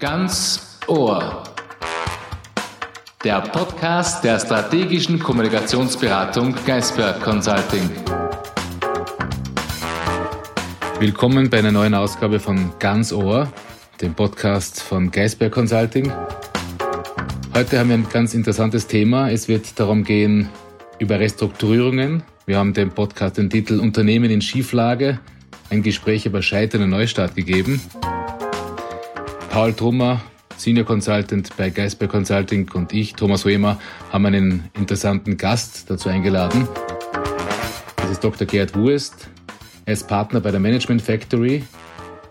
Ganz Ohr. Der Podcast der strategischen Kommunikationsberatung Geisberg Consulting. Willkommen bei einer neuen Ausgabe von Ganz Ohr, dem Podcast von Geisberg Consulting. Heute haben wir ein ganz interessantes Thema. Es wird darum gehen über Restrukturierungen. Wir haben dem Podcast den Titel Unternehmen in Schieflage, ein Gespräch über Scheitern und Neustart gegeben. Paul Trummer, Senior Consultant bei Geisberg Consulting und ich, Thomas Wehmer, haben einen interessanten Gast dazu eingeladen. Das ist Dr. Gerhard Wurst. Er ist Partner bei der Management Factory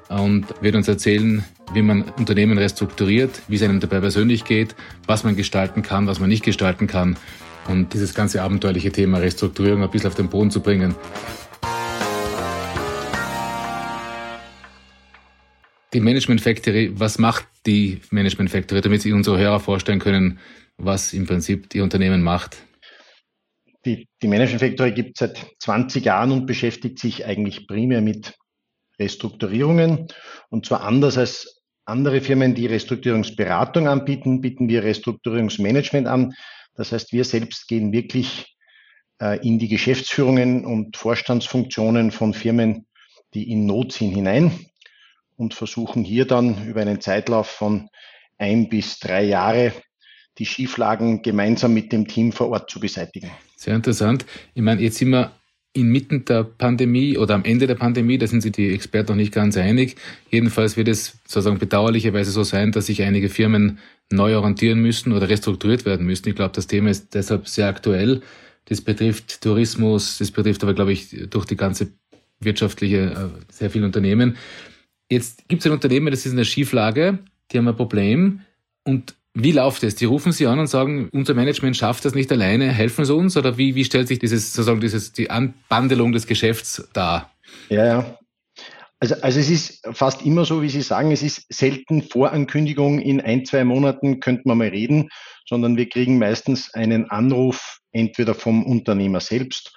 und wird uns erzählen, wie man Unternehmen restrukturiert, wie es einem dabei persönlich geht, was man gestalten kann, was man nicht gestalten kann und dieses ganze abenteuerliche Thema Restrukturierung ein bisschen auf den Boden zu bringen. Die Management Factory, was macht die Management Factory, damit Sie unsere Hörer vorstellen können, was im Prinzip die Unternehmen macht? Die, die Management Factory gibt es seit 20 Jahren und beschäftigt sich eigentlich primär mit Restrukturierungen. Und zwar anders als andere Firmen, die Restrukturierungsberatung anbieten, bieten wir Restrukturierungsmanagement an. Das heißt, wir selbst gehen wirklich äh, in die Geschäftsführungen und Vorstandsfunktionen von Firmen, die in Not sind, hinein und versuchen hier dann über einen Zeitlauf von ein bis drei Jahre die Schieflagen gemeinsam mit dem Team vor Ort zu beseitigen. Sehr interessant. Ich meine, jetzt sind wir inmitten der Pandemie oder am Ende der Pandemie, da sind sich die Experten noch nicht ganz einig. Jedenfalls wird es sozusagen bedauerlicherweise so sein, dass sich einige Firmen neu orientieren müssen oder restrukturiert werden müssen. Ich glaube, das Thema ist deshalb sehr aktuell. Das betrifft Tourismus, das betrifft aber, glaube ich, durch die ganze wirtschaftliche äh, sehr viele Unternehmen. Jetzt gibt es ein Unternehmen, das ist in der Schieflage, die haben ein Problem und wie läuft es? Die rufen Sie an und sagen, unser Management schafft das nicht alleine, helfen Sie uns? Oder wie, wie stellt sich dieses, sozusagen dieses, die Anbandelung des Geschäfts dar? Ja, ja. Also, also es ist fast immer so, wie Sie sagen, es ist selten Vorankündigung, in ein, zwei Monaten könnte man mal reden, sondern wir kriegen meistens einen Anruf entweder vom Unternehmer selbst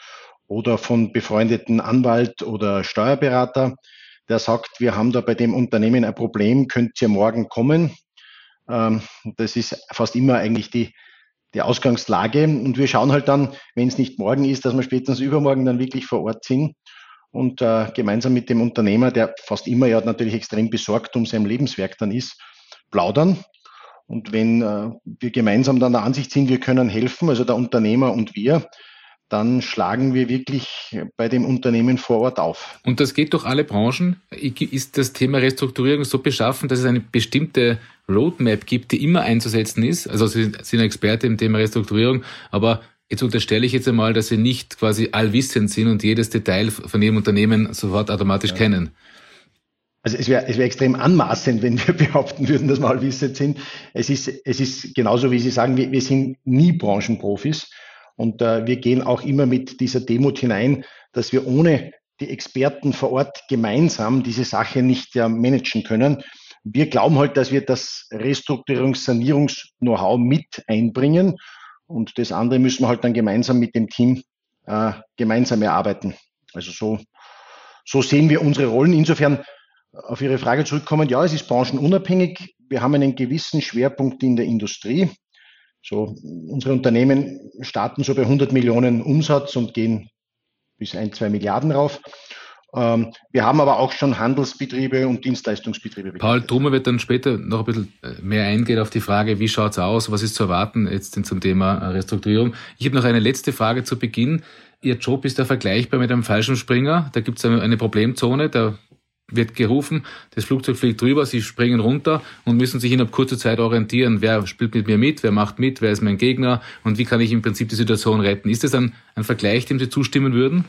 oder von befreundeten Anwalt oder Steuerberater, der sagt, wir haben da bei dem Unternehmen ein Problem, könnt ihr morgen kommen? Ähm, das ist fast immer eigentlich die, die Ausgangslage. Und wir schauen halt dann, wenn es nicht morgen ist, dass wir spätestens übermorgen dann wirklich vor Ort sind und äh, gemeinsam mit dem Unternehmer, der fast immer ja natürlich extrem besorgt um sein Lebenswerk dann ist, plaudern. Und wenn äh, wir gemeinsam dann der Ansicht sind, wir können helfen, also der Unternehmer und wir, dann schlagen wir wirklich bei dem Unternehmen vor Ort auf. Und das geht durch alle Branchen? Ist das Thema Restrukturierung so beschaffen, dass es eine bestimmte Roadmap gibt, die immer einzusetzen ist? Also Sie sind Experte im Thema Restrukturierung, aber jetzt unterstelle ich jetzt einmal, dass Sie nicht quasi allwissend sind und jedes Detail von Ihrem Unternehmen sofort automatisch ja. kennen. Also es wäre es wäre extrem anmaßend, wenn wir behaupten würden, dass wir allwissend sind. Es ist, es ist genauso, wie Sie sagen, wir, wir sind nie Branchenprofis. Und äh, wir gehen auch immer mit dieser Demut hinein, dass wir ohne die Experten vor Ort gemeinsam diese Sache nicht ja, managen können. Wir glauben halt, dass wir das Restrukturierungs-, Sanierungs-Know-how mit einbringen und das andere müssen wir halt dann gemeinsam mit dem Team äh, gemeinsam erarbeiten. Also so, so sehen wir unsere Rollen. Insofern auf Ihre Frage zurückkommen, ja, es ist branchenunabhängig. Wir haben einen gewissen Schwerpunkt in der Industrie. So, unsere Unternehmen starten so bei 100 Millionen Umsatz und gehen bis ein, zwei Milliarden rauf. Ähm, wir haben aber auch schon Handelsbetriebe und Dienstleistungsbetriebe. Paul Trumer wird dann später noch ein bisschen äh, mehr eingehen auf die Frage, wie schaut es aus, was ist zu erwarten jetzt zum Thema äh, Restrukturierung. Ich habe noch eine letzte Frage zu Beginn. Ihr Job ist ja vergleichbar mit einem Fallschirmspringer. Da gibt es eine Problemzone, da wird gerufen, das Flugzeug fliegt drüber, sie springen runter und müssen sich innerhalb kurzer Zeit orientieren, wer spielt mit mir mit, wer macht mit, wer ist mein Gegner und wie kann ich im Prinzip die Situation retten. Ist das ein, ein Vergleich, dem Sie zustimmen würden?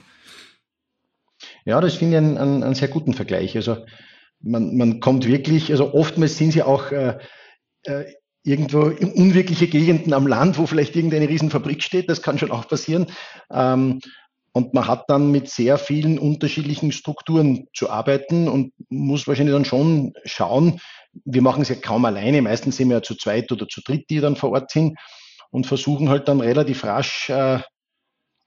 Ja, das finde ich einen, einen, einen, sehr guten Vergleich. Also man, man kommt wirklich, also oftmals sind sie auch äh, äh, irgendwo in unwirkliche Gegenden am Land, wo vielleicht irgendeine Riesenfabrik steht, das kann schon auch passieren. Ähm, und man hat dann mit sehr vielen unterschiedlichen Strukturen zu arbeiten und muss wahrscheinlich dann schon schauen, wir machen es ja kaum alleine, meistens sind wir ja zu zweit oder zu dritt, die dann vor Ort sind und versuchen halt dann relativ rasch äh,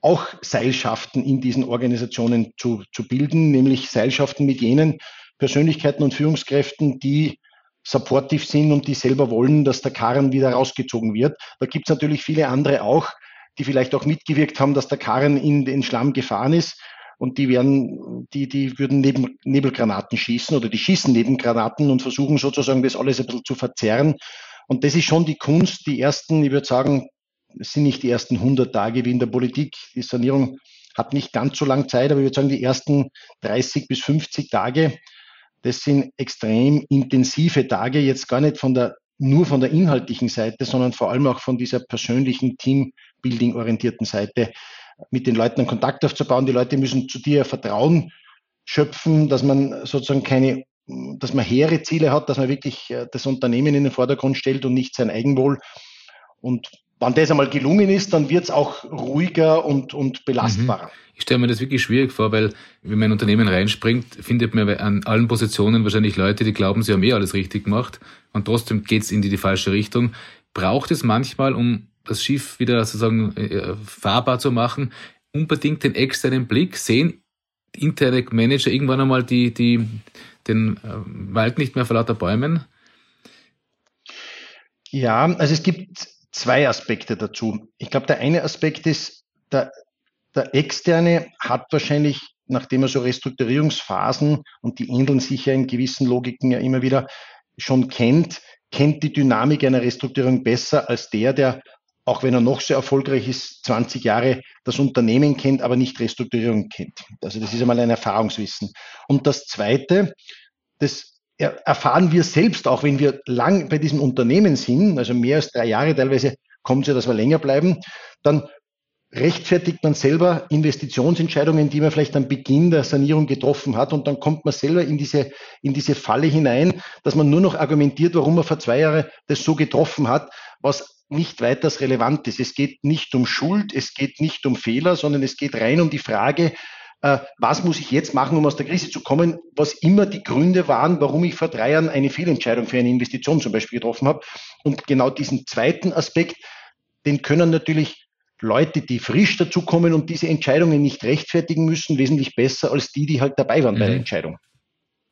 auch Seilschaften in diesen Organisationen zu, zu bilden, nämlich Seilschaften mit jenen Persönlichkeiten und Führungskräften, die supportive sind und die selber wollen, dass der Karren wieder rausgezogen wird. Da gibt es natürlich viele andere auch, die vielleicht auch mitgewirkt haben, dass der Karren in den Schlamm gefahren ist und die werden, die, die würden neben Nebelgranaten schießen oder die schießen Nebengranaten und versuchen sozusagen das alles ein bisschen zu verzerren. Und das ist schon die Kunst, die ersten, ich würde sagen, es sind nicht die ersten 100 Tage wie in der Politik. Die Sanierung hat nicht ganz so lange Zeit, aber ich würde sagen, die ersten 30 bis 50 Tage, das sind extrem intensive Tage, jetzt gar nicht von der, nur von der inhaltlichen Seite, sondern vor allem auch von dieser persönlichen Teambuilding-orientierten Seite, mit den Leuten einen Kontakt aufzubauen. Die Leute müssen zu dir Vertrauen schöpfen, dass man sozusagen keine, dass man hehre Ziele hat, dass man wirklich äh, das Unternehmen in den Vordergrund stellt und nicht sein Eigenwohl. Und wenn das einmal gelungen ist, dann wird es auch ruhiger und, und belastbarer. Mhm. Ich stelle mir das wirklich schwierig vor, weil wenn man in ein Unternehmen reinspringt, findet man an allen Positionen wahrscheinlich Leute, die glauben, sie haben eh alles richtig gemacht und trotzdem geht es in die, die falsche Richtung. Braucht es manchmal, um das Schiff wieder sozusagen äh, fahrbar zu machen, unbedingt den externen Blick? Sehen interne Manager irgendwann einmal die, die, den äh, Wald nicht mehr vor lauter Bäumen? Ja, also es gibt zwei Aspekte dazu. Ich glaube, der eine Aspekt ist, der, der Externe hat wahrscheinlich, nachdem er so Restrukturierungsphasen und die ähneln sich ja in gewissen Logiken ja immer wieder schon kennt, kennt die Dynamik einer Restrukturierung besser als der, der, auch wenn er noch so erfolgreich ist, 20 Jahre das Unternehmen kennt, aber nicht Restrukturierung kennt. Also das ist einmal ein Erfahrungswissen. Und das Zweite, das erfahren wir selbst, auch wenn wir lang bei diesem Unternehmen sind, also mehr als drei Jahre, teilweise kommt es ja, dass wir länger bleiben, dann rechtfertigt man selber Investitionsentscheidungen, die man vielleicht am Beginn der Sanierung getroffen hat und dann kommt man selber in diese, in diese Falle hinein, dass man nur noch argumentiert, warum man vor zwei Jahren das so getroffen hat, was nicht weiters relevant ist. Es geht nicht um Schuld, es geht nicht um Fehler, sondern es geht rein um die Frage, äh, was muss ich jetzt machen, um aus der Krise zu kommen, was immer die Gründe waren, warum ich vor drei Jahren eine Fehlentscheidung für eine Investition zum Beispiel getroffen habe. Und genau diesen zweiten Aspekt, den können natürlich Leute, die frisch dazukommen und diese Entscheidungen nicht rechtfertigen müssen, wesentlich besser als die, die halt dabei waren mhm. bei der mhm. Entscheidung.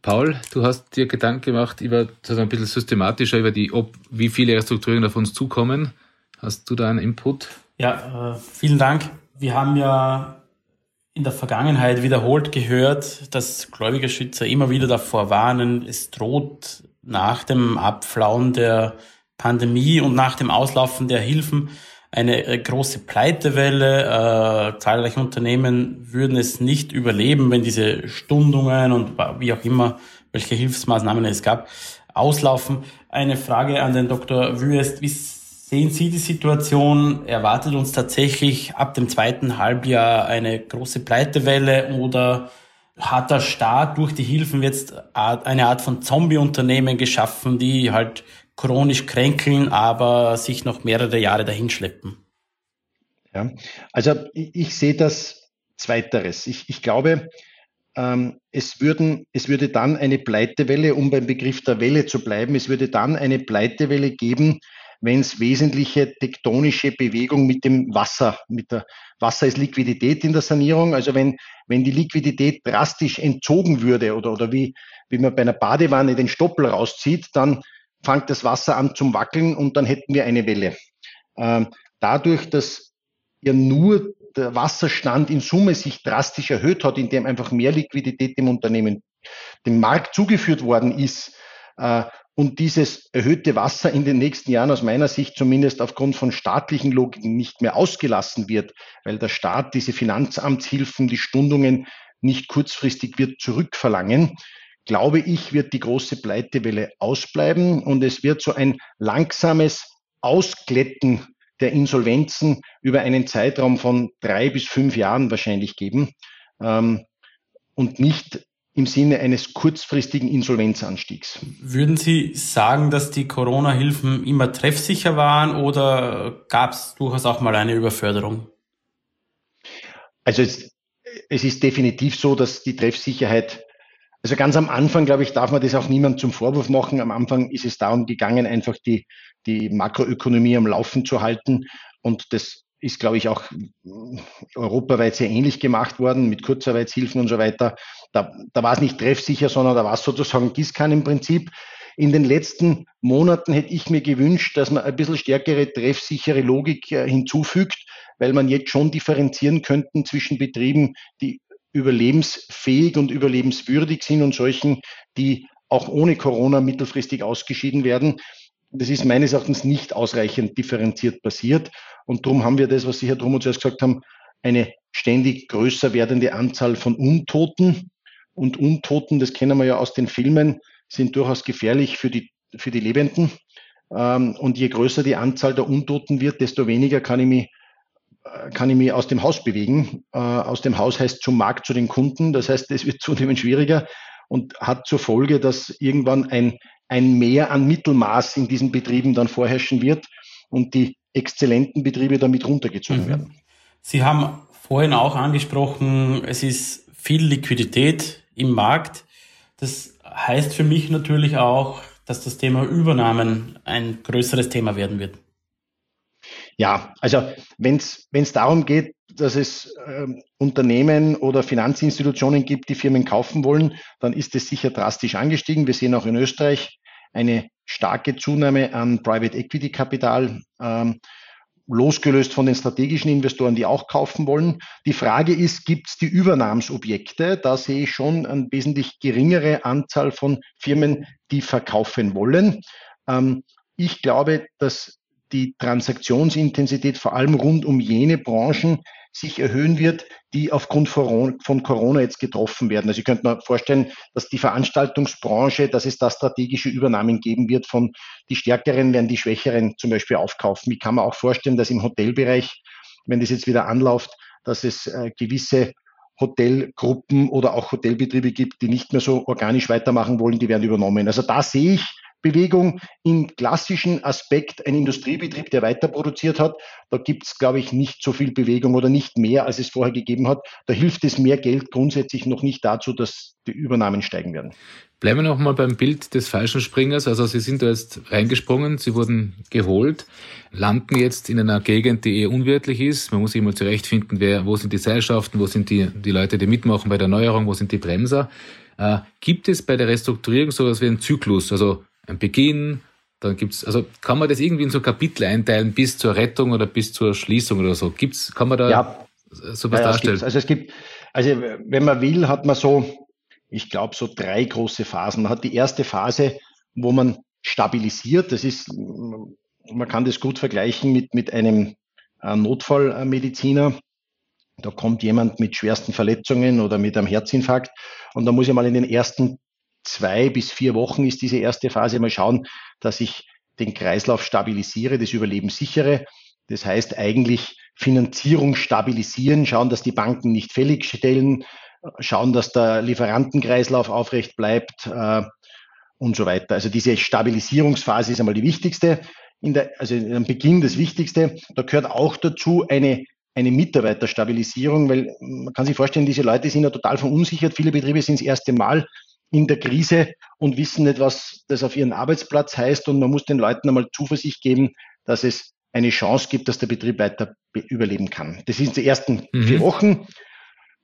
Paul, du hast dir Gedanken gemacht über so ein bisschen systematischer über die, ob wie viele Restrukturierungen auf uns zukommen. Hast du da einen Input? Ja, äh, vielen Dank. Wir haben ja in der Vergangenheit wiederholt gehört, dass Gläubigerschützer immer wieder davor warnen, es droht nach dem Abflauen der Pandemie und nach dem Auslaufen der Hilfen eine äh, große Pleitewelle. Äh, zahlreiche Unternehmen würden es nicht überleben, wenn diese Stundungen und wie auch immer, welche Hilfsmaßnahmen es gab, auslaufen. Eine Frage an den Dr. Wüest. Wie sehen Sie die Situation? Erwartet uns tatsächlich ab dem zweiten Halbjahr eine große Pleitewelle oder hat der Staat durch die Hilfen jetzt eine Art von Zombie-Unternehmen geschaffen, die halt chronisch kränkeln, aber sich noch mehrere Jahre dahinschleppen? Ja, also ich, ich sehe das Zweiteres. Ich, ich glaube, ähm, es, würden, es würde dann eine Pleitewelle, um beim Begriff der Welle zu bleiben, es würde dann eine Pleitewelle geben, wenn es wesentliche tektonische Bewegung mit dem Wasser, mit der Wasser ist Liquidität in der Sanierung, also wenn, wenn die Liquidität drastisch entzogen würde oder, oder wie, wie man bei einer Badewanne den Stoppel rauszieht, dann fängt das Wasser an zum Wackeln und dann hätten wir eine Welle. Ähm, dadurch, dass ja nur der Wasserstand in Summe sich drastisch erhöht hat, indem einfach mehr Liquidität dem Unternehmen, dem Markt zugeführt worden ist, äh, und dieses erhöhte Wasser in den nächsten Jahren aus meiner Sicht zumindest aufgrund von staatlichen Logiken nicht mehr ausgelassen wird, weil der Staat diese Finanzamtshilfen, die Stundungen nicht kurzfristig wird zurückverlangen, glaube ich, wird die große Pleitewelle ausbleiben und es wird so ein langsames Ausglätten der Insolvenzen über einen Zeitraum von drei bis fünf Jahren wahrscheinlich geben ähm, und nicht im Sinne eines kurzfristigen Insolvenzanstiegs. Würden Sie sagen, dass die Corona-Hilfen immer treffsicher waren oder gab es durchaus auch mal eine Überförderung? Also es, es ist definitiv so, dass die Treffsicherheit, also ganz am Anfang, glaube ich, darf man das auch niemand zum Vorwurf machen. Am Anfang ist es darum gegangen, einfach die, die Makroökonomie am Laufen zu halten. Und das ist, glaube ich, auch europaweit sehr ähnlich gemacht worden mit Kurzarbeitshilfen und so weiter. Da, da war es nicht treffsicher, sondern da war es sozusagen Gießkannen im Prinzip. in den letzten Monaten hätte ich mir gewünscht, dass man ein bisschen stärkere treffsichere Logik äh, hinzufügt, weil man jetzt schon differenzieren könnten zwischen Betrieben, die überlebensfähig und überlebenswürdig sind und solchen, die auch ohne Corona mittelfristig ausgeschieden werden. Das ist meines Erachtens nicht ausreichend differenziert passiert. Und darum haben wir das, was Sie, Herr Drummond zuerst gesagt haben, eine ständig größer werdende Anzahl von Untoten. Und Untoten, das kennen wir ja aus den Filmen, sind durchaus gefährlich für die, für die Lebenden. Ähm, und je größer die Anzahl der Untoten wird, desto weniger kann ich mich kann ich mich aus dem Haus bewegen. Äh, aus dem Haus heißt zum Markt, zu den Kunden. Das heißt, es wird zunehmend schwieriger und hat zur Folge, dass irgendwann ein, ein Mehr an Mittelmaß in diesen Betrieben dann vorherrschen wird und die exzellenten Betriebe damit runtergezogen mhm. werden. Sie haben vorhin auch angesprochen, es ist viel Liquidität im Markt. Das heißt für mich natürlich auch, dass das Thema Übernahmen ein größeres Thema werden wird. Ja, also wenn es darum geht, dass es äh, Unternehmen oder Finanzinstitutionen gibt, die Firmen kaufen wollen, dann ist es sicher drastisch angestiegen. Wir sehen auch in Österreich eine starke Zunahme an Private Equity Kapital. Ähm, losgelöst von den strategischen Investoren, die auch kaufen wollen. Die Frage ist, gibt es die Übernahmsobjekte? Da sehe ich schon eine wesentlich geringere Anzahl von Firmen, die verkaufen wollen. Ähm, ich glaube, dass die Transaktionsintensität vor allem rund um jene Branchen sich erhöhen wird, die aufgrund von Corona jetzt getroffen werden. Also ich könnte mir vorstellen, dass die Veranstaltungsbranche, dass es da strategische Übernahmen geben wird von die Stärkeren werden die Schwächeren zum Beispiel aufkaufen. Ich kann mir auch vorstellen, dass im Hotelbereich, wenn das jetzt wieder anläuft, dass es äh, gewisse Hotelgruppen oder auch Hotelbetriebe gibt, die nicht mehr so organisch weitermachen wollen, die werden übernommen. Also da sehe ich Bewegung im klassischen Aspekt ein Industriebetrieb, der weiter produziert hat. Da gibt es, glaube ich, nicht so viel Bewegung oder nicht mehr, als es vorher gegeben hat. Da hilft es mehr Geld grundsätzlich noch nicht dazu, dass die Übernahmen steigen werden. Bleiben wir nochmal beim Bild des falschen Springers. Also Sie sind da jetzt reingesprungen, Sie wurden geholt, landen jetzt in einer Gegend, die eher unwirtlich ist. Man muss sich immer zurechtfinden, wer, wo sind die Seilschaften, wo sind die, die Leute, die mitmachen bei der Erneuerung, wo sind die Bremser. Äh, gibt es bei der Restrukturierung sowas wie einen Zyklus? Also ein Beginn, dann gibt's, also kann man das irgendwie in so Kapitel einteilen bis zur Rettung oder bis zur Schließung oder so? Gibt's, kann man da ja, sowas ja, darstellen? Also es gibt, also wenn man will, hat man so, ich glaube, so drei große Phasen. Man hat die erste Phase, wo man stabilisiert. Das ist, man kann das gut vergleichen mit, mit einem äh, Notfallmediziner. Da kommt jemand mit schwersten Verletzungen oder mit einem Herzinfarkt und da muss ich mal in den ersten zwei bis vier Wochen ist diese erste Phase. Mal schauen, dass ich den Kreislauf stabilisiere, das Überleben sichere. Das heißt eigentlich Finanzierung stabilisieren, schauen, dass die Banken nicht fällig stellen, schauen, dass der Lieferantenkreislauf aufrecht bleibt äh, und so weiter. Also diese Stabilisierungsphase ist einmal die wichtigste. Der, also am Beginn das Wichtigste. Da gehört auch dazu eine eine Mitarbeiterstabilisierung, weil man kann sich vorstellen, diese Leute sind ja total verunsichert. Viele Betriebe sind das erste Mal in der Krise und wissen nicht, was das auf ihren Arbeitsplatz heißt. Und man muss den Leuten einmal Zuversicht geben, dass es eine Chance gibt, dass der Betrieb weiter überleben kann. Das sind die ersten mhm. vier Wochen.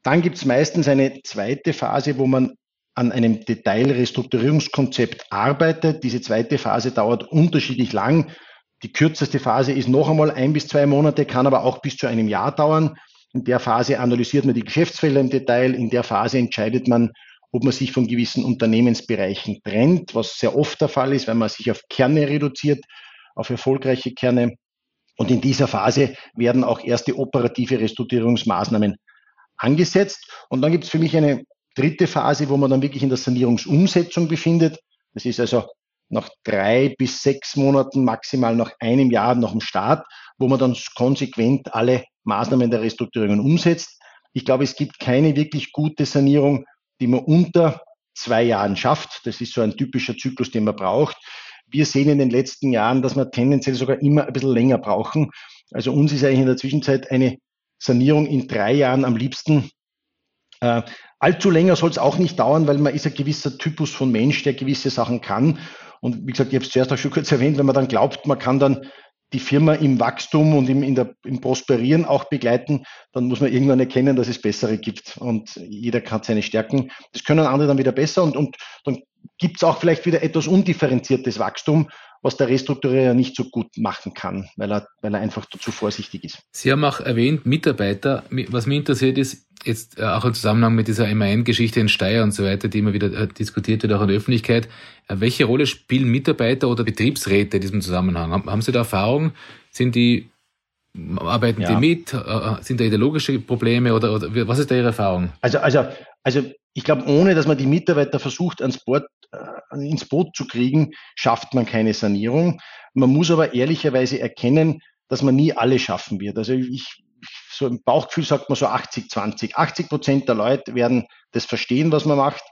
Dann gibt es meistens eine zweite Phase, wo man an einem Detailrestrukturierungskonzept arbeitet. Diese zweite Phase dauert unterschiedlich lang. Die kürzeste Phase ist noch einmal ein bis zwei Monate, kann aber auch bis zu einem Jahr dauern. In der Phase analysiert man die Geschäftsfelder im Detail. In der Phase entscheidet man, ob man sich von gewissen Unternehmensbereichen trennt, was sehr oft der Fall ist, wenn man sich auf Kerne reduziert, auf erfolgreiche Kerne. Und in dieser Phase werden auch erste operative Restrukturierungsmaßnahmen angesetzt. Und dann gibt es für mich eine dritte Phase, wo man dann wirklich in der Sanierungsumsetzung befindet. Das ist also nach drei bis sechs Monaten, maximal nach einem Jahr nach dem Start, wo man dann konsequent alle Maßnahmen der Restrukturierung umsetzt. Ich glaube, es gibt keine wirklich gute Sanierung die man unter zwei Jahren schafft. Das ist so ein typischer Zyklus, den man braucht. Wir sehen in den letzten Jahren, dass wir tendenziell sogar immer ein bisschen länger brauchen. Also uns ist eigentlich in der Zwischenzeit eine Sanierung in drei Jahren am liebsten. Äh, allzu länger soll es auch nicht dauern, weil man ist ein gewisser Typus von Mensch, der gewisse Sachen kann. Und wie gesagt, ich habe es zuerst auch schon kurz erwähnt, wenn man dann glaubt, man kann dann die Firma im Wachstum und im, der, im Prosperieren auch begleiten, dann muss man irgendwann erkennen, dass es bessere gibt. Und jeder hat seine Stärken. Das können andere dann wieder besser und, und dann gibt es auch vielleicht wieder etwas undifferenziertes Wachstum, was der Restrukturierer nicht so gut machen kann, weil er, weil er einfach zu vorsichtig ist. Sie haben auch erwähnt, Mitarbeiter. Was mich interessiert ist, jetzt äh, auch im Zusammenhang mit dieser MAN-Geschichte in Steyr und so weiter, die immer wieder äh, diskutiert wird, auch in der Öffentlichkeit. Äh, welche Rolle spielen Mitarbeiter oder Betriebsräte in diesem Zusammenhang? Haben Sie da Erfahrung? Sind die, arbeiten ja. die mit? Sind da ideologische Probleme oder, oder was ist da Ihre Erfahrung? Also, also, also ich glaube, ohne dass man die Mitarbeiter versucht, ans Board, äh, ins Boot zu kriegen, schafft man keine Sanierung. Man muss aber ehrlicherweise erkennen, dass man nie alle schaffen wird. Also ich, so im Bauchgefühl sagt man so 80, 20. 80 Prozent der Leute werden das verstehen, was man macht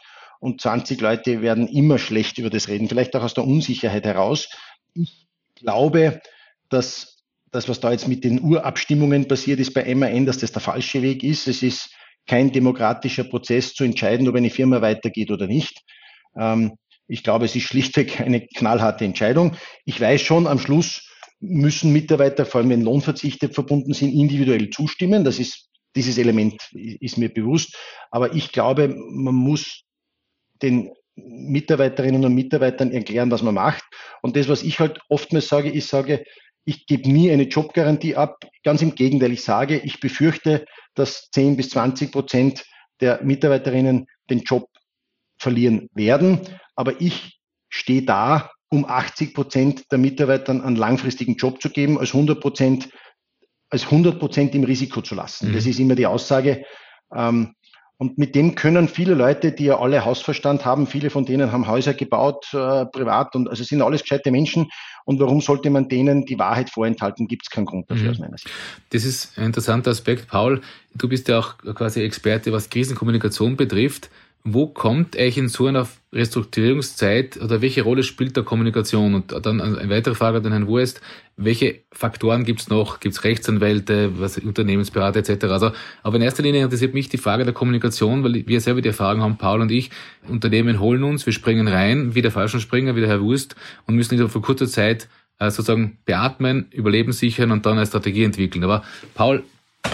und 20 Leute werden immer schlecht über das reden, vielleicht auch aus der Unsicherheit heraus. Ich glaube, dass das, was da jetzt mit den Urabstimmungen passiert ist bei MAN, dass das der falsche Weg ist. Es ist kein demokratischer Prozess zu entscheiden, ob eine Firma weitergeht oder nicht. Ähm, ich glaube, es ist schlichtweg eine knallharte Entscheidung. Ich weiß schon, am Schluss müssen Mitarbeiter, vor allem wenn Lohnverzichte verbunden sind, individuell zustimmen. Das ist, dieses Element ist mir bewusst. Aber ich glaube, man muss den Mitarbeiterinnen und Mitarbeitern erklären, was man macht. Und das, was ich halt oftmals sage, ich sage, ich gebe nie eine Jobgarantie ab. Ganz im Gegenteil, ich sage, ich befürchte, dass 10 bis 20 Prozent der Mitarbeiterinnen den Job verlieren werden. Aber ich stehe da, um 80 Prozent der Mitarbeitern einen langfristigen Job zu geben, als 100 Prozent als 100 Prozent im Risiko zu lassen. Mhm. Das ist immer die Aussage. Ähm, und mit dem können viele Leute, die ja alle Hausverstand haben, viele von denen haben Häuser gebaut, äh, privat und also sind alles gescheite Menschen. Und warum sollte man denen die Wahrheit vorenthalten? Gibt es keinen Grund dafür mhm. aus meiner Sicht. Das ist ein interessanter Aspekt. Paul, du bist ja auch quasi Experte, was Krisenkommunikation betrifft. Wo kommt eigentlich in so einer Restrukturierungszeit oder welche Rolle spielt da Kommunikation? Und dann eine weitere Frage an Herrn Wurst. Welche Faktoren gibt es noch? Gibt es Rechtsanwälte, was, Unternehmensberater etc.? Also, aber in erster Linie interessiert mich die Frage der Kommunikation, weil wir selber die Erfahrung haben, Paul und ich, Unternehmen holen uns, wir springen rein, wie der Fallschirmspringer, wie der Herr Wurst und müssen nicht vor kurzer Zeit äh, sozusagen beatmen, Überleben sichern und dann eine Strategie entwickeln. Aber Paul,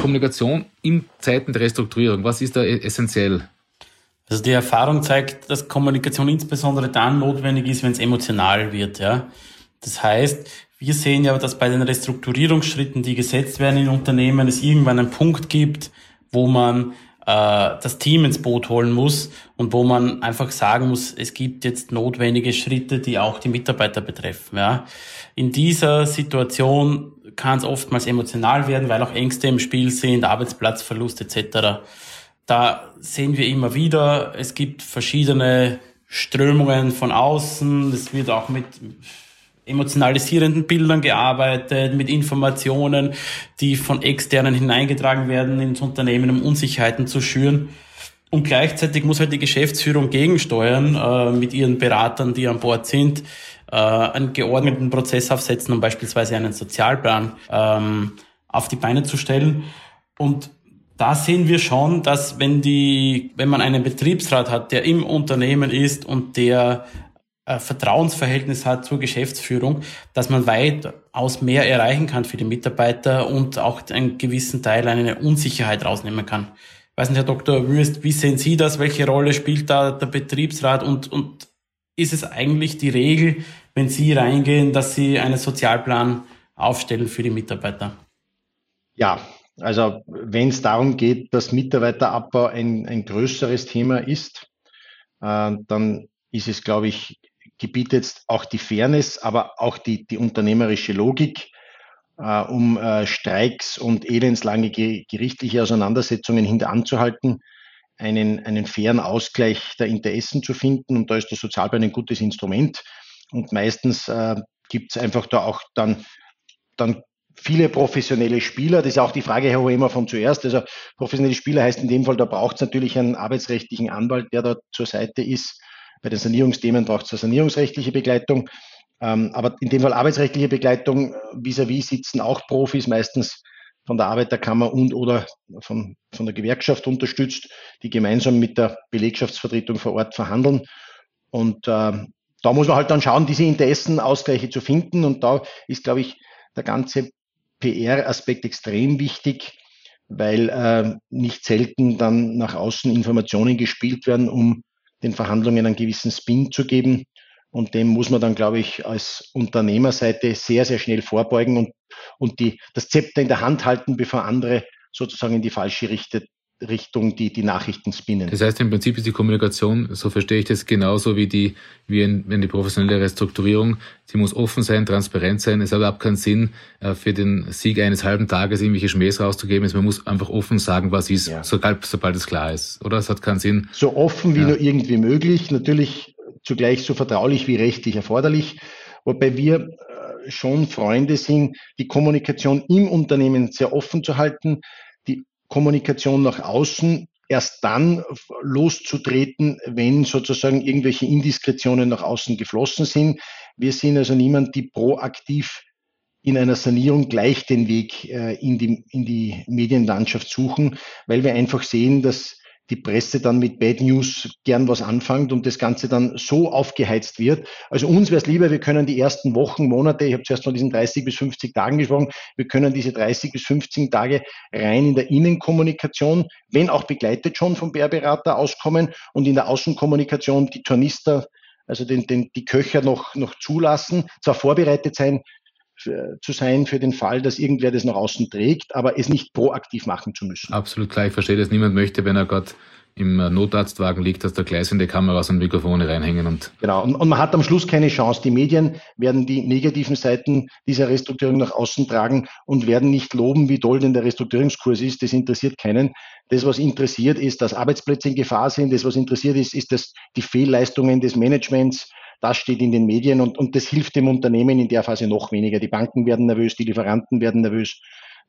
Kommunikation in Zeiten der Restrukturierung, was ist da essentiell? Also die Erfahrung zeigt, dass Kommunikation insbesondere dann notwendig ist, wenn es emotional wird. Ja? Das heißt, wir sehen ja, dass bei den Restrukturierungsschritten, die gesetzt werden in Unternehmen, es irgendwann einen Punkt gibt, wo man äh, das Team ins Boot holen muss und wo man einfach sagen muss, es gibt jetzt notwendige Schritte, die auch die Mitarbeiter betreffen. Ja? In dieser Situation kann es oftmals emotional werden, weil auch Ängste im Spiel sind, Arbeitsplatzverlust etc. Da sehen wir immer wieder, es gibt verschiedene Strömungen von außen. Es wird auch mit emotionalisierenden Bildern gearbeitet, mit Informationen, die von externen hineingetragen werden ins Unternehmen, um Unsicherheiten zu schüren. Und gleichzeitig muss halt die Geschäftsführung gegensteuern äh, mit ihren Beratern, die an Bord sind, äh, einen geordneten Prozess aufsetzen, um beispielsweise einen Sozialplan ähm, auf die Beine zu stellen. Und da sehen wir schon, dass wenn die, wenn man einen Betriebsrat hat, der im Unternehmen ist und der ein Vertrauensverhältnis hat zur Geschäftsführung, dass man weitaus mehr erreichen kann für die Mitarbeiter und auch einen gewissen Teil eine Unsicherheit rausnehmen kann. Ich weiß nicht, Herr Dr. Würst, wie sehen Sie das? Welche Rolle spielt da der Betriebsrat und, und ist es eigentlich die Regel, wenn Sie reingehen, dass Sie einen Sozialplan aufstellen für die Mitarbeiter? Ja, also wenn es darum geht, dass Mitarbeiterabbau ein, ein größeres Thema ist, äh, dann ist es, glaube ich, gebietet auch die Fairness, aber auch die, die unternehmerische Logik, äh, um äh, Streiks und elendslange gerichtliche Auseinandersetzungen hinteranzuhalten, einen, einen fairen Ausgleich der Interessen zu finden. Und da ist der Sozialplan ein gutes Instrument. Und meistens äh, gibt es einfach da auch dann, dann viele professionelle Spieler. Das ist auch die Frage, Herr Hoemer, von zuerst. Also professionelle Spieler heißt in dem Fall, da braucht es natürlich einen arbeitsrechtlichen Anwalt, der da zur Seite ist. Bei den Sanierungsthemen braucht es eine sanierungsrechtliche Begleitung. Ähm, aber in dem Fall arbeitsrechtliche Begleitung vis-à-vis -vis sitzen auch Profis, meistens von der Arbeiterkammer und oder von, von der Gewerkschaft unterstützt, die gemeinsam mit der Belegschaftsvertretung vor Ort verhandeln. Und äh, da muss man halt dann schauen, diese Interessenausgleiche zu finden. Und da ist, glaube ich, der ganze PR-Aspekt extrem wichtig, weil äh, nicht selten dann nach außen Informationen gespielt werden, um den Verhandlungen einen gewissen Spin zu geben. Und dem muss man dann, glaube ich, als Unternehmerseite sehr, sehr schnell vorbeugen und, und die, das Zepter in der Hand halten, bevor andere sozusagen in die falsche Richtung Richtung die, die Nachrichten spinnen. Das heißt, im Prinzip ist die Kommunikation, so verstehe ich das, genauso wie die, wie in, wenn die professionelle Restrukturierung. Sie muss offen sein, transparent sein. Es hat überhaupt keinen Sinn, äh, für den Sieg eines halben Tages irgendwelche Schmähs rauszugeben. Man muss einfach offen sagen, was ist, ja. sobald, sobald es klar ist. Oder? Es hat keinen Sinn. So offen wie ja. nur irgendwie möglich. Natürlich zugleich so vertraulich wie rechtlich erforderlich. Wobei wir äh, schon Freunde sind, die Kommunikation im Unternehmen sehr offen zu halten, Kommunikation nach außen erst dann loszutreten, wenn sozusagen irgendwelche Indiskretionen nach außen geflossen sind. Wir sind also niemand, die proaktiv in einer Sanierung gleich den Weg äh, in, die, in die Medienlandschaft suchen, weil wir einfach sehen, dass die Presse dann mit Bad News gern was anfängt und das Ganze dann so aufgeheizt wird. Also uns wäre es lieber, wir können die ersten Wochen, Monate, ich habe zuerst von diesen 30 bis 50 Tagen gesprochen, wir können diese 30 bis 15 Tage rein in der Innenkommunikation, wenn auch begleitet schon vom Bärberater auskommen und in der Außenkommunikation die Tornister, also den, den, die Köcher noch, noch zulassen, zwar vorbereitet sein, zu sein für den Fall, dass irgendwer das nach außen trägt, aber es nicht proaktiv machen zu müssen. Absolut klar. Ich verstehe dass Niemand möchte, wenn er gerade im Notarztwagen liegt, dass da gleißende Kameras und Mikrofone reinhängen. Und genau, und, und, man hat am Schluss keine Chance. Die Medien werden die negativen Seiten dieser Restrukturierung nach außen tragen und werden nicht loben, wie toll denn der Restrukturierungskurs ist. Das interessiert keinen. Das, was interessiert, ist, dass Arbeitsplätze in Gefahr sind. Das, was interessiert ist, ist, dass die Fehlleistungen des Managements das steht in den Medien und, und das hilft dem Unternehmen in der Phase noch weniger. Die Banken werden nervös, die Lieferanten werden nervös.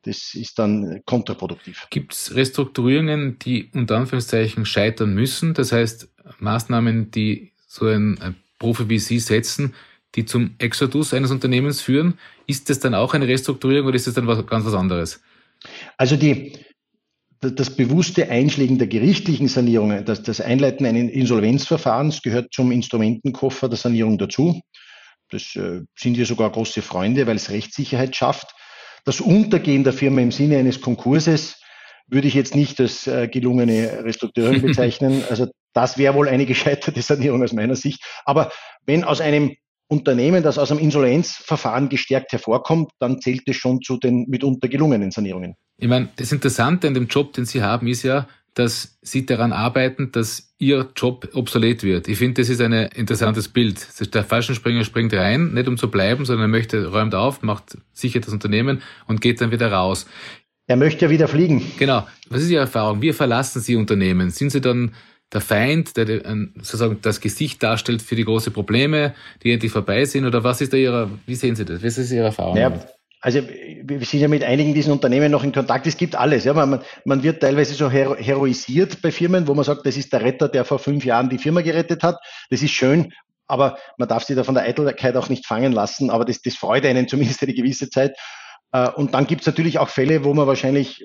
Das ist dann kontraproduktiv. Gibt es Restrukturierungen, die unter Anführungszeichen scheitern müssen? Das heißt, Maßnahmen, die so ein, Profi wie Sie setzen, die zum Exodus eines Unternehmens führen. Ist das dann auch eine Restrukturierung oder ist das dann was, ganz was anderes? Also die, das bewusste Einschlägen der gerichtlichen Sanierungen, das, das Einleiten eines Insolvenzverfahrens gehört zum Instrumentenkoffer der Sanierung dazu. Das äh, sind wir sogar große Freunde, weil es Rechtssicherheit schafft. Das Untergehen der Firma im Sinne eines Konkurses würde ich jetzt nicht als äh, gelungene Restrukturierung bezeichnen. Also das wäre wohl eine gescheiterte Sanierung aus meiner Sicht. Aber wenn aus einem Unternehmen, das aus einem Insolvenzverfahren gestärkt hervorkommt, dann zählt es schon zu den mitunter gelungenen Sanierungen. Ich meine, das Interessante an dem Job, den Sie haben, ist ja, dass Sie daran arbeiten, dass Ihr Job obsolet wird. Ich finde, das ist ein interessantes Bild. Der Fallschirmspringer springt rein, nicht um zu bleiben, sondern er möchte, räumt auf, macht sicher das Unternehmen und geht dann wieder raus. Er möchte ja wieder fliegen. Genau. Was ist Ihre Erfahrung? Wie verlassen Sie Unternehmen? Sind Sie dann der Feind, der sozusagen das Gesicht darstellt für die großen Probleme, die endlich vorbei sind? Oder was ist da Ihre, wie sehen Sie das? Was ist Ihre Erfahrung? Ja, also wir sind ja mit einigen diesen Unternehmen noch in Kontakt. Es gibt alles. Ja. Man, man wird teilweise so hero heroisiert bei Firmen, wo man sagt, das ist der Retter, der vor fünf Jahren die Firma gerettet hat. Das ist schön, aber man darf sich da von der Eitelkeit auch nicht fangen lassen. Aber das, das freut einen zumindest eine gewisse Zeit. Äh, und dann gibt es natürlich auch Fälle, wo man wahrscheinlich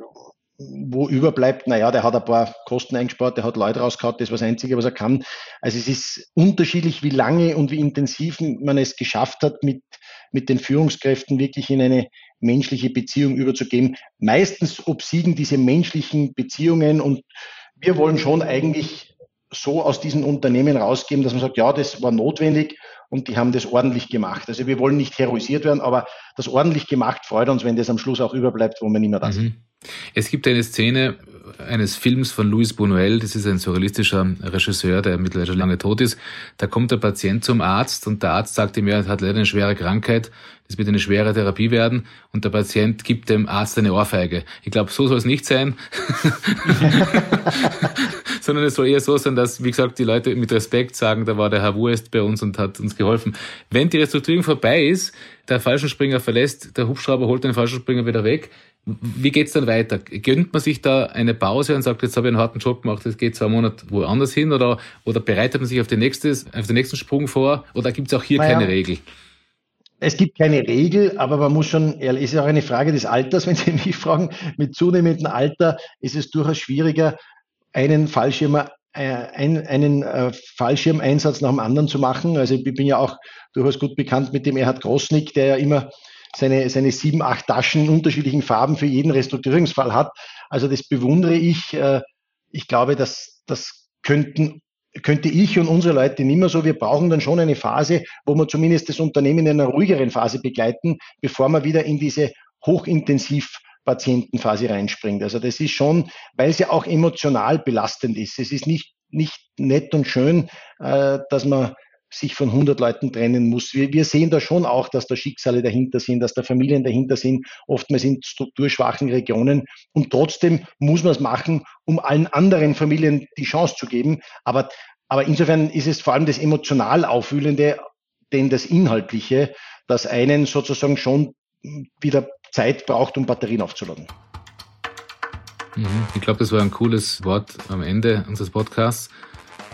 wo überbleibt, naja, der hat ein paar Kosten eingespart, der hat Leute rausgehauen, das ist das Einzige, was er kann. Also es ist unterschiedlich, wie lange und wie intensiv man es geschafft hat, mit, mit den Führungskräften wirklich in eine menschliche Beziehung überzugeben. Meistens obsiegen diese menschlichen Beziehungen und wir wollen schon eigentlich so aus diesen Unternehmen rausgeben, dass man sagt, ja, das war notwendig und die haben das ordentlich gemacht. Also wir wollen nicht heroisiert werden, aber das ordentlich gemacht freut uns, wenn das am Schluss auch überbleibt, wo man nicht mehr da sind. Mhm. Es gibt eine Szene eines Films von Louis Buñuel, das ist ein surrealistischer Regisseur, der mittlerweile schon lange tot ist. Da kommt der Patient zum Arzt und der Arzt sagt ihm, er hat leider eine schwere Krankheit, das wird eine schwere Therapie werden und der Patient gibt dem Arzt eine Ohrfeige. Ich glaube, so soll es nicht sein, sondern es soll eher so sein, dass, wie gesagt, die Leute mit Respekt sagen, da war der Herr Wurst bei uns und hat uns geholfen. Wenn die Restrukturierung vorbei ist, der Fallschirmspringer verlässt, der Hubschrauber holt den Fallschirmspringer wieder weg, wie geht's dann weiter? Gönnt man sich da eine Pause und sagt, jetzt habe ich einen harten Job gemacht, jetzt geht zwei Monate woanders hin oder, oder bereitet man sich auf, die nächste, auf den nächsten Sprung vor oder gibt es auch hier naja, keine Regel? Es gibt keine Regel, aber man muss schon, es ist auch eine Frage des Alters, wenn Sie mich fragen, mit zunehmendem Alter ist es durchaus schwieriger, einen Fallschirmer äh, ein, einen äh, Fallschirmeinsatz nach dem anderen zu machen. Also ich bin ja auch durchaus gut bekannt mit dem Erhard Grossnick, der ja immer seine, seine sieben, acht Taschen unterschiedlichen Farben für jeden Restrukturierungsfall hat. Also das bewundere ich. Äh, ich glaube, dass das könnten könnte ich und unsere Leute nicht mehr so. Wir brauchen dann schon eine Phase, wo wir zumindest das Unternehmen in einer ruhigeren Phase begleiten, bevor wir wieder in diese hochintensiv Patientenphase reinspringt. Also das ist schon, weil es ja auch emotional belastend ist. Es ist nicht, nicht nett und schön, äh, dass man sich von 100 Leuten trennen muss. Wir, wir sehen da schon auch, dass da Schicksale dahinter sind, dass da Familien dahinter sind, oftmals in strukturschwachen Regionen. Und trotzdem muss man es machen, um allen anderen Familien die Chance zu geben. Aber, aber insofern ist es vor allem das emotional Aufwühlende, denn das Inhaltliche, das einen sozusagen schon wieder Zeit braucht, um Batterien aufzuladen. Mhm. Ich glaube, das war ein cooles Wort am Ende unseres Podcasts.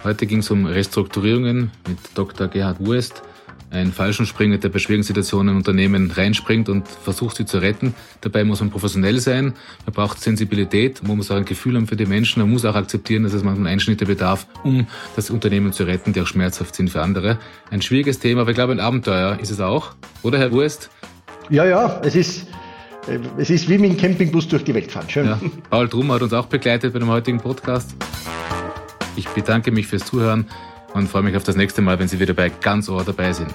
Heute ging es um Restrukturierungen mit Dr. Gerhard Wurst, ein Fallschirmspringer, der bei schwierigen Situationen in Unternehmen reinspringt und versucht, sie zu retten. Dabei muss man professionell sein, man braucht Sensibilität, man muss auch ein Gefühl haben für die Menschen, man muss auch akzeptieren, dass es manchmal Einschnitte bedarf, um das Unternehmen zu retten, die auch schmerzhaft sind für andere. Ein schwieriges Thema, aber ich glaube, ein Abenteuer ist es auch. Oder, Herr Wurst? Ja, ja, es ist, es ist wie mit dem Campingbus durch die Welt fahren. Schön. Ja. Paul Drum hat uns auch begleitet bei dem heutigen Podcast. Ich bedanke mich fürs Zuhören und freue mich auf das nächste Mal, wenn Sie wieder bei Ganz Ohr dabei sind.